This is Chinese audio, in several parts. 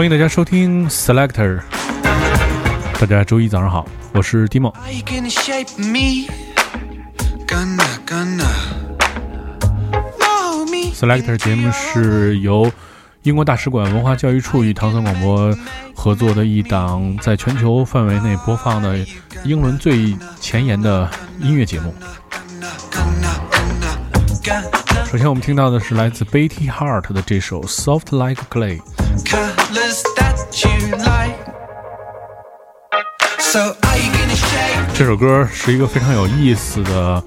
欢迎大家收听 Selector。大家周一早上好，我是 me. Selector 节目是由英国大使馆文化教育处与唐僧广播合作的一档在全球范围内播放的英伦最前沿的音乐节目。首先，我们听到的是来自 Betty Hart 的这首《Soft Like Clay》。这首歌是一个非常有意思的、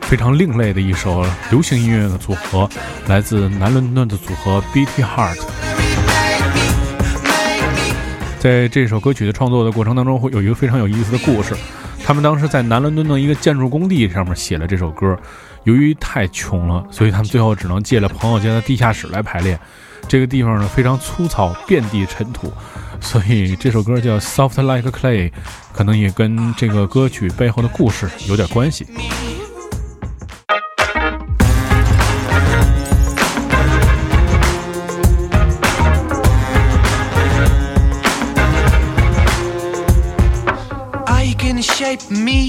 非常另类的一首流行音乐的组合，来自南伦敦的组合 Betty Hart。Make me. 在这首歌曲的创作的过程当中，会有一个非常有意思的故事。他们当时在南伦敦的一个建筑工地上面写了这首歌，由于太穷了，所以他们最后只能借了朋友家的地下室来排练。这个地方呢非常粗糙，遍地尘土，所以这首歌叫《Soft Like Clay》，可能也跟这个歌曲背后的故事有点关系。i can shape me?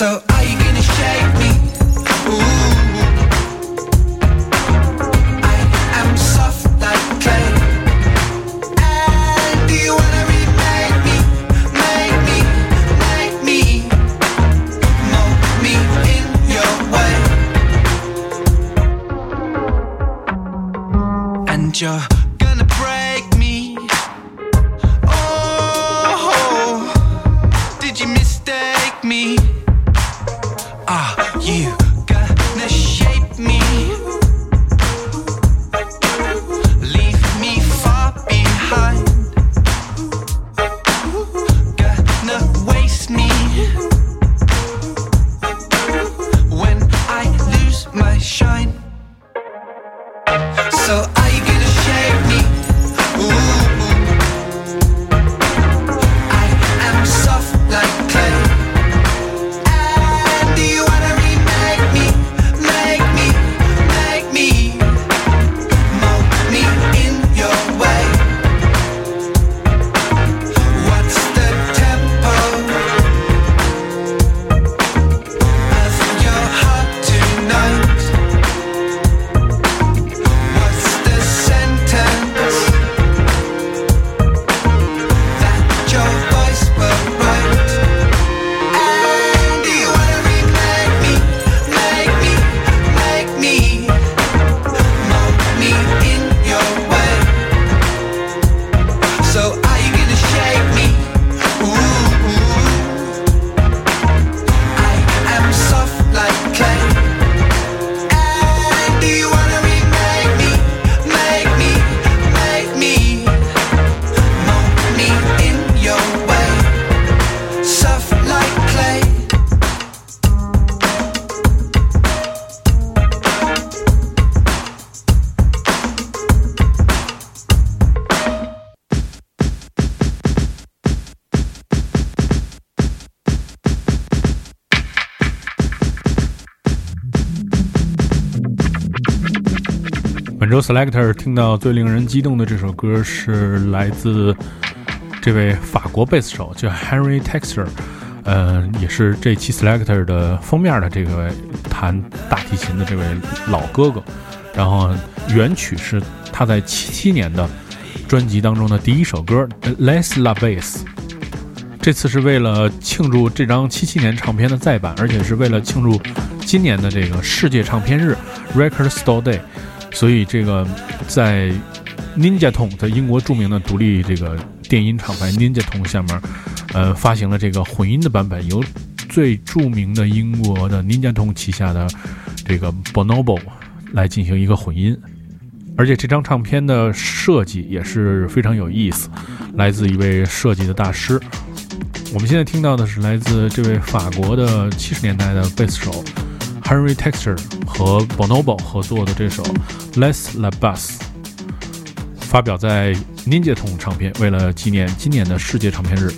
So 本周 Selector 听到最令人激动的这首歌是来自这位法国贝斯手，叫 Henry Texter，呃，也是这期 Selector 的封面的这个弹大提琴的这位老哥哥。然后原曲是他在七七年的专辑当中的第一首歌《Less La Bass》。这次是为了庆祝这张七七年唱片的再版，而且是为了庆祝今年的这个世界唱片日 （Record Store Day），所以这个在 Ninja Tone 在英国著名的独立这个电音厂牌 Ninja Tone 下面，呃，发行了这个混音的版本，由最著名的英国的 Ninja Tone 旗下的这个 Bonobo 来进行一个混音，而且这张唱片的设计也是非常有意思，来自一位设计的大师。我们现在听到的是来自这位法国的七十年代的贝斯手 Henry Texter 和 Bonobo 合作的这首 Less La Bass，发表在 Ninja Tone 唱片，为了纪念今年的世界唱片日。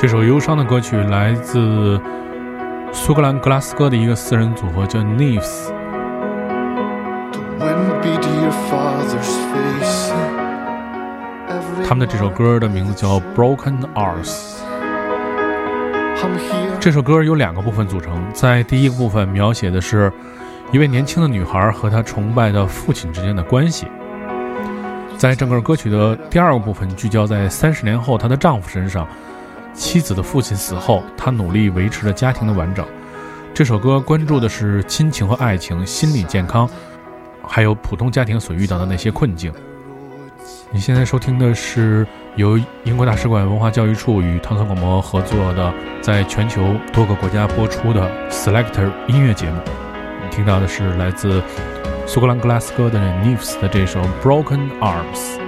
这首忧伤的歌曲来自苏格兰格拉斯哥的一个四人组合，叫 Neves。他们的这首歌的名字叫《Broken Arms》。这首歌由两个部分组成，在第一个部分描写的是一位年轻的女孩和她崇拜的父亲之间的关系。在整个歌曲的第二个部分，聚焦在三十年后她的丈夫身上。妻子的父亲死后，他努力维持着家庭的完整。这首歌关注的是亲情和爱情、心理健康，还有普通家庭所遇到的那些困境。你现在收听的是由英国大使馆文化教育处与唐宋广播合作的，在全球多个国家播出的 Selector 音乐节目。你听到的是来自苏格兰格拉斯哥的 Neves 的这首 Broken Arms。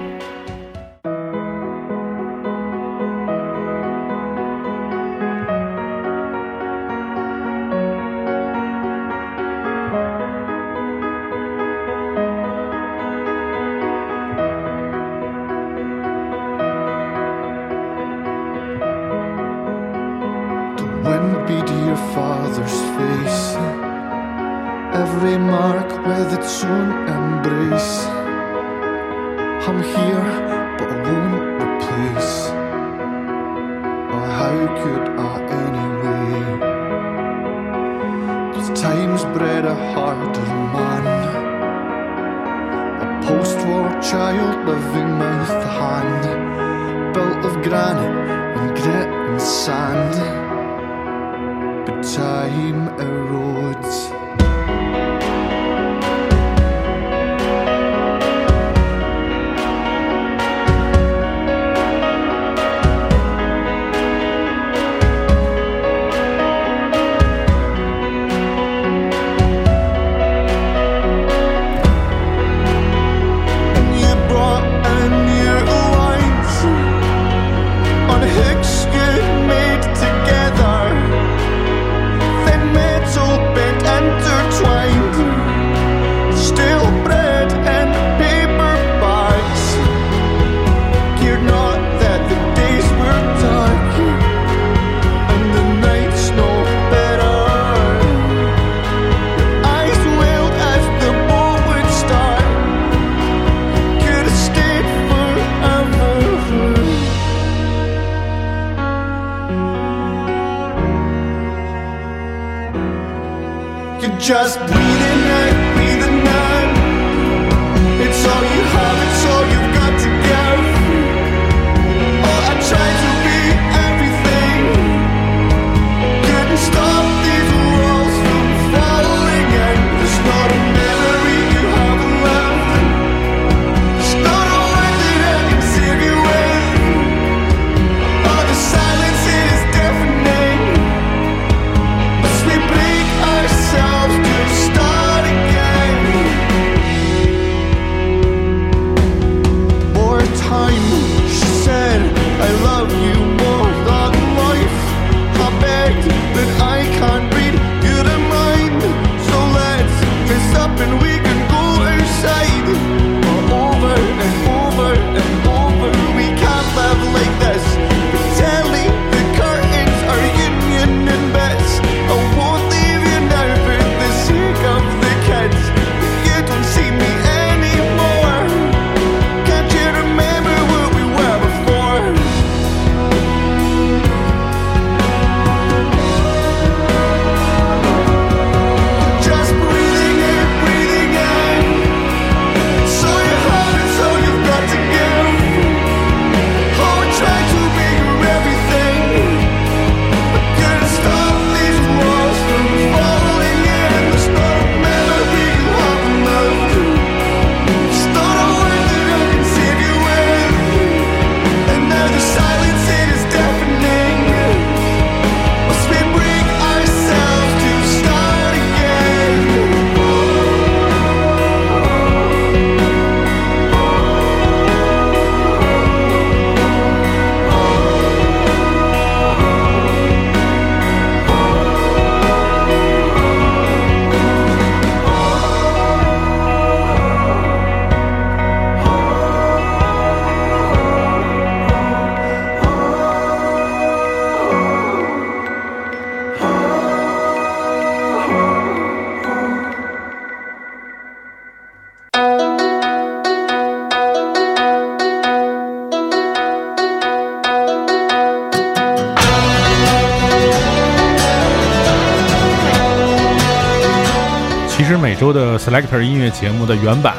sealed living mouth to hand, built of granite and grit and sand. But time erodes. could just breathe it. Selector 音乐节目的原版，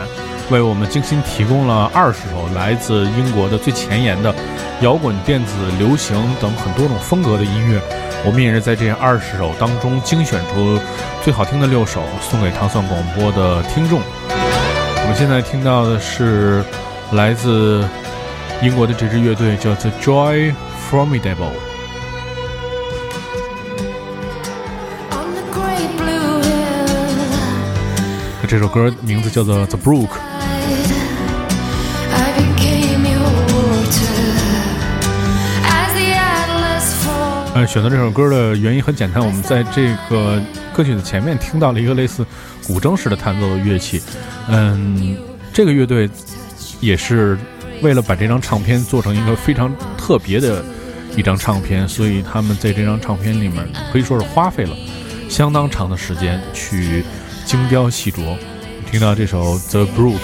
为我们精心提供了二十首来自英国的最前沿的摇滚、电子、流行等很多种风格的音乐。我们也是在这二十首当中精选出最好听的六首，送给糖蒜广播的听众。我们现在听到的是来自英国的这支乐队，叫 The Joy Formidable。这首歌名字叫做 The Brook。呃，选择这首歌的原因很简单，我们在这个歌曲的前面听到了一个类似古筝式的弹奏的乐器。嗯，这个乐队也是为了把这张唱片做成一个非常特别的一张唱片，所以他们在这张唱片里面可以说是花费了相当长的时间去精雕细琢。听到这首《The Brook》。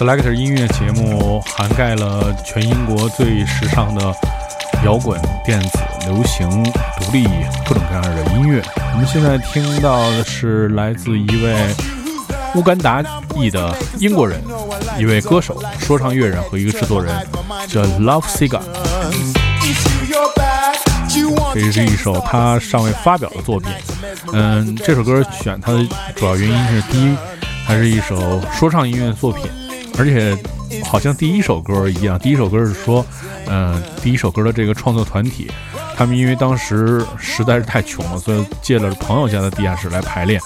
Selector 音乐节目涵盖了全英国最时尚的摇滚、电子、流行、独立各种各样的音乐。我们现在听到的是来自一位乌干达裔的英国人，一位歌手、说唱乐人和一个制作人，叫 Love Siga。这是一首他尚未发表的作品。嗯，这首歌选它的主要原因是，第一，它是一首说唱音乐作品，而且好像第一首歌一样，第一首歌是说，嗯，第一首歌的这个创作团体，他们因为当时实在是太穷了，所以借了朋友家的地下室来排练，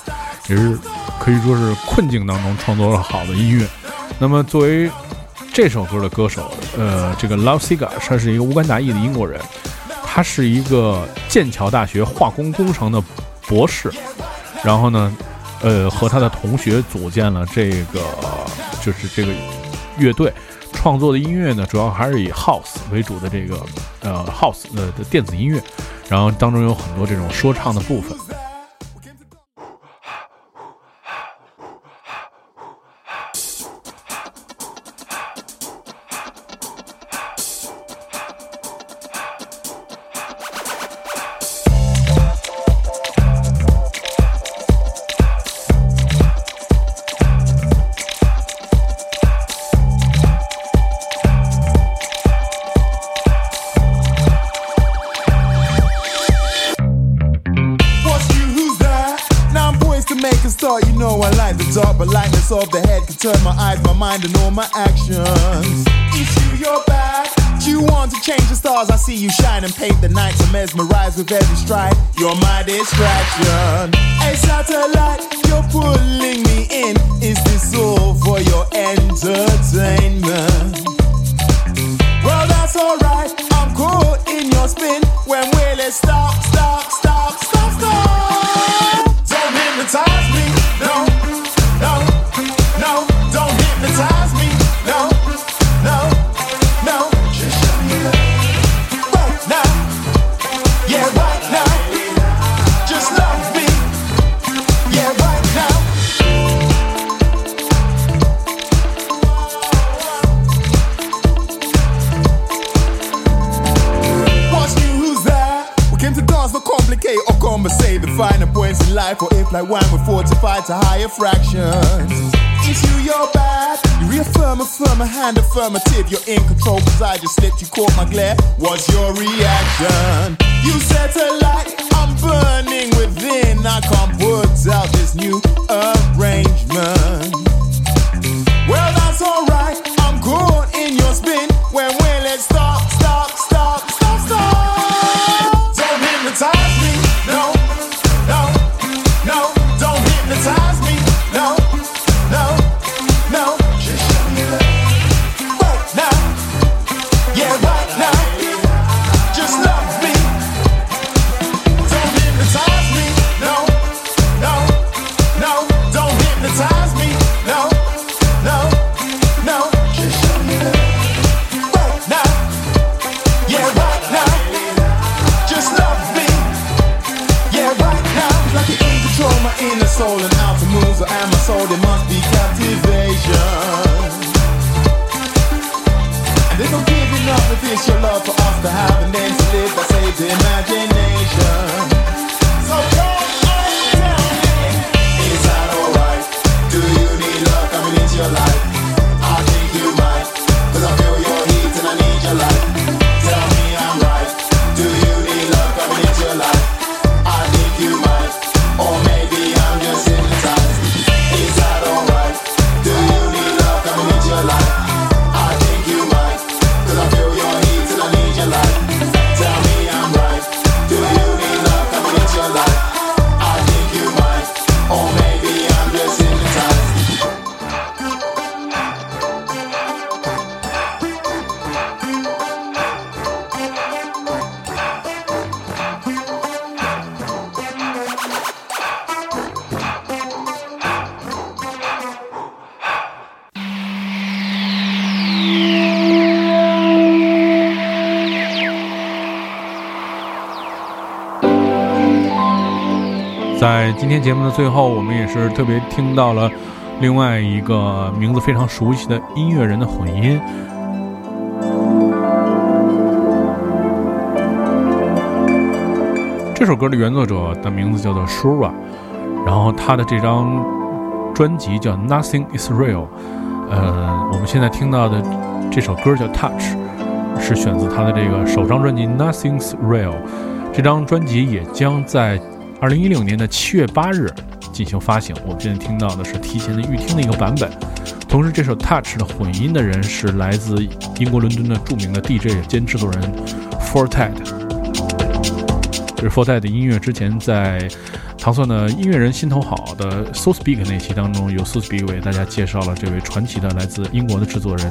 也是可以说是困境当中创作了好的音乐。那么作为这首歌的歌手，呃，这个 Love Siga，他是一个乌干达裔的英国人。他是一个剑桥大学化工工程的博士，然后呢，呃，和他的同学组建了这个，就是这个乐队，创作的音乐呢，主要还是以 house 为主的这个，呃，house 的电子音乐，然后当中有很多这种说唱的部分。To fractions. Is you your bad? You reaffirm, affirm a hand affirmative. You're in control, I just slipped, you caught my glare. What's your reaction? 天节目的最后，我们也是特别听到了另外一个名字非常熟悉的音乐人的混音。这首歌的原作者的名字叫做 Shura，然后他的这张专辑叫《Nothing Is Real》。呃，我们现在听到的这首歌叫《Touch》，是选自他的这个首张专辑《Nothing's Real》。这张专辑也将在二零一六年的七月八日进行发行。我们现在听到的是提前的预听的一个版本。同时，这首《Touch》的混音的人是来自英国伦敦的著名的 DJ 兼制作人 Fortet。这是 Fortet 的音乐，之前在糖蒜的音乐人心头好的 So Speak 那期当中，由 So Speak 为大家介绍了这位传奇的来自英国的制作人。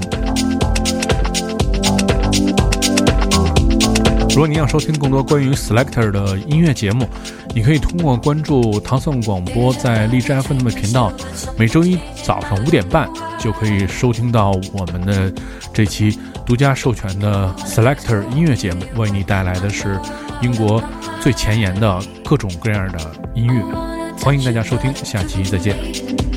如果您要收听更多关于 Selector 的音乐节目，你可以通过关注唐宋广播在荔枝 FM 的频道，每周一早上五点半就可以收听到我们的这期独家授权的 Selector 音乐节目，为你带来的是英国最前沿的各种各样的音乐。欢迎大家收听，下期再见。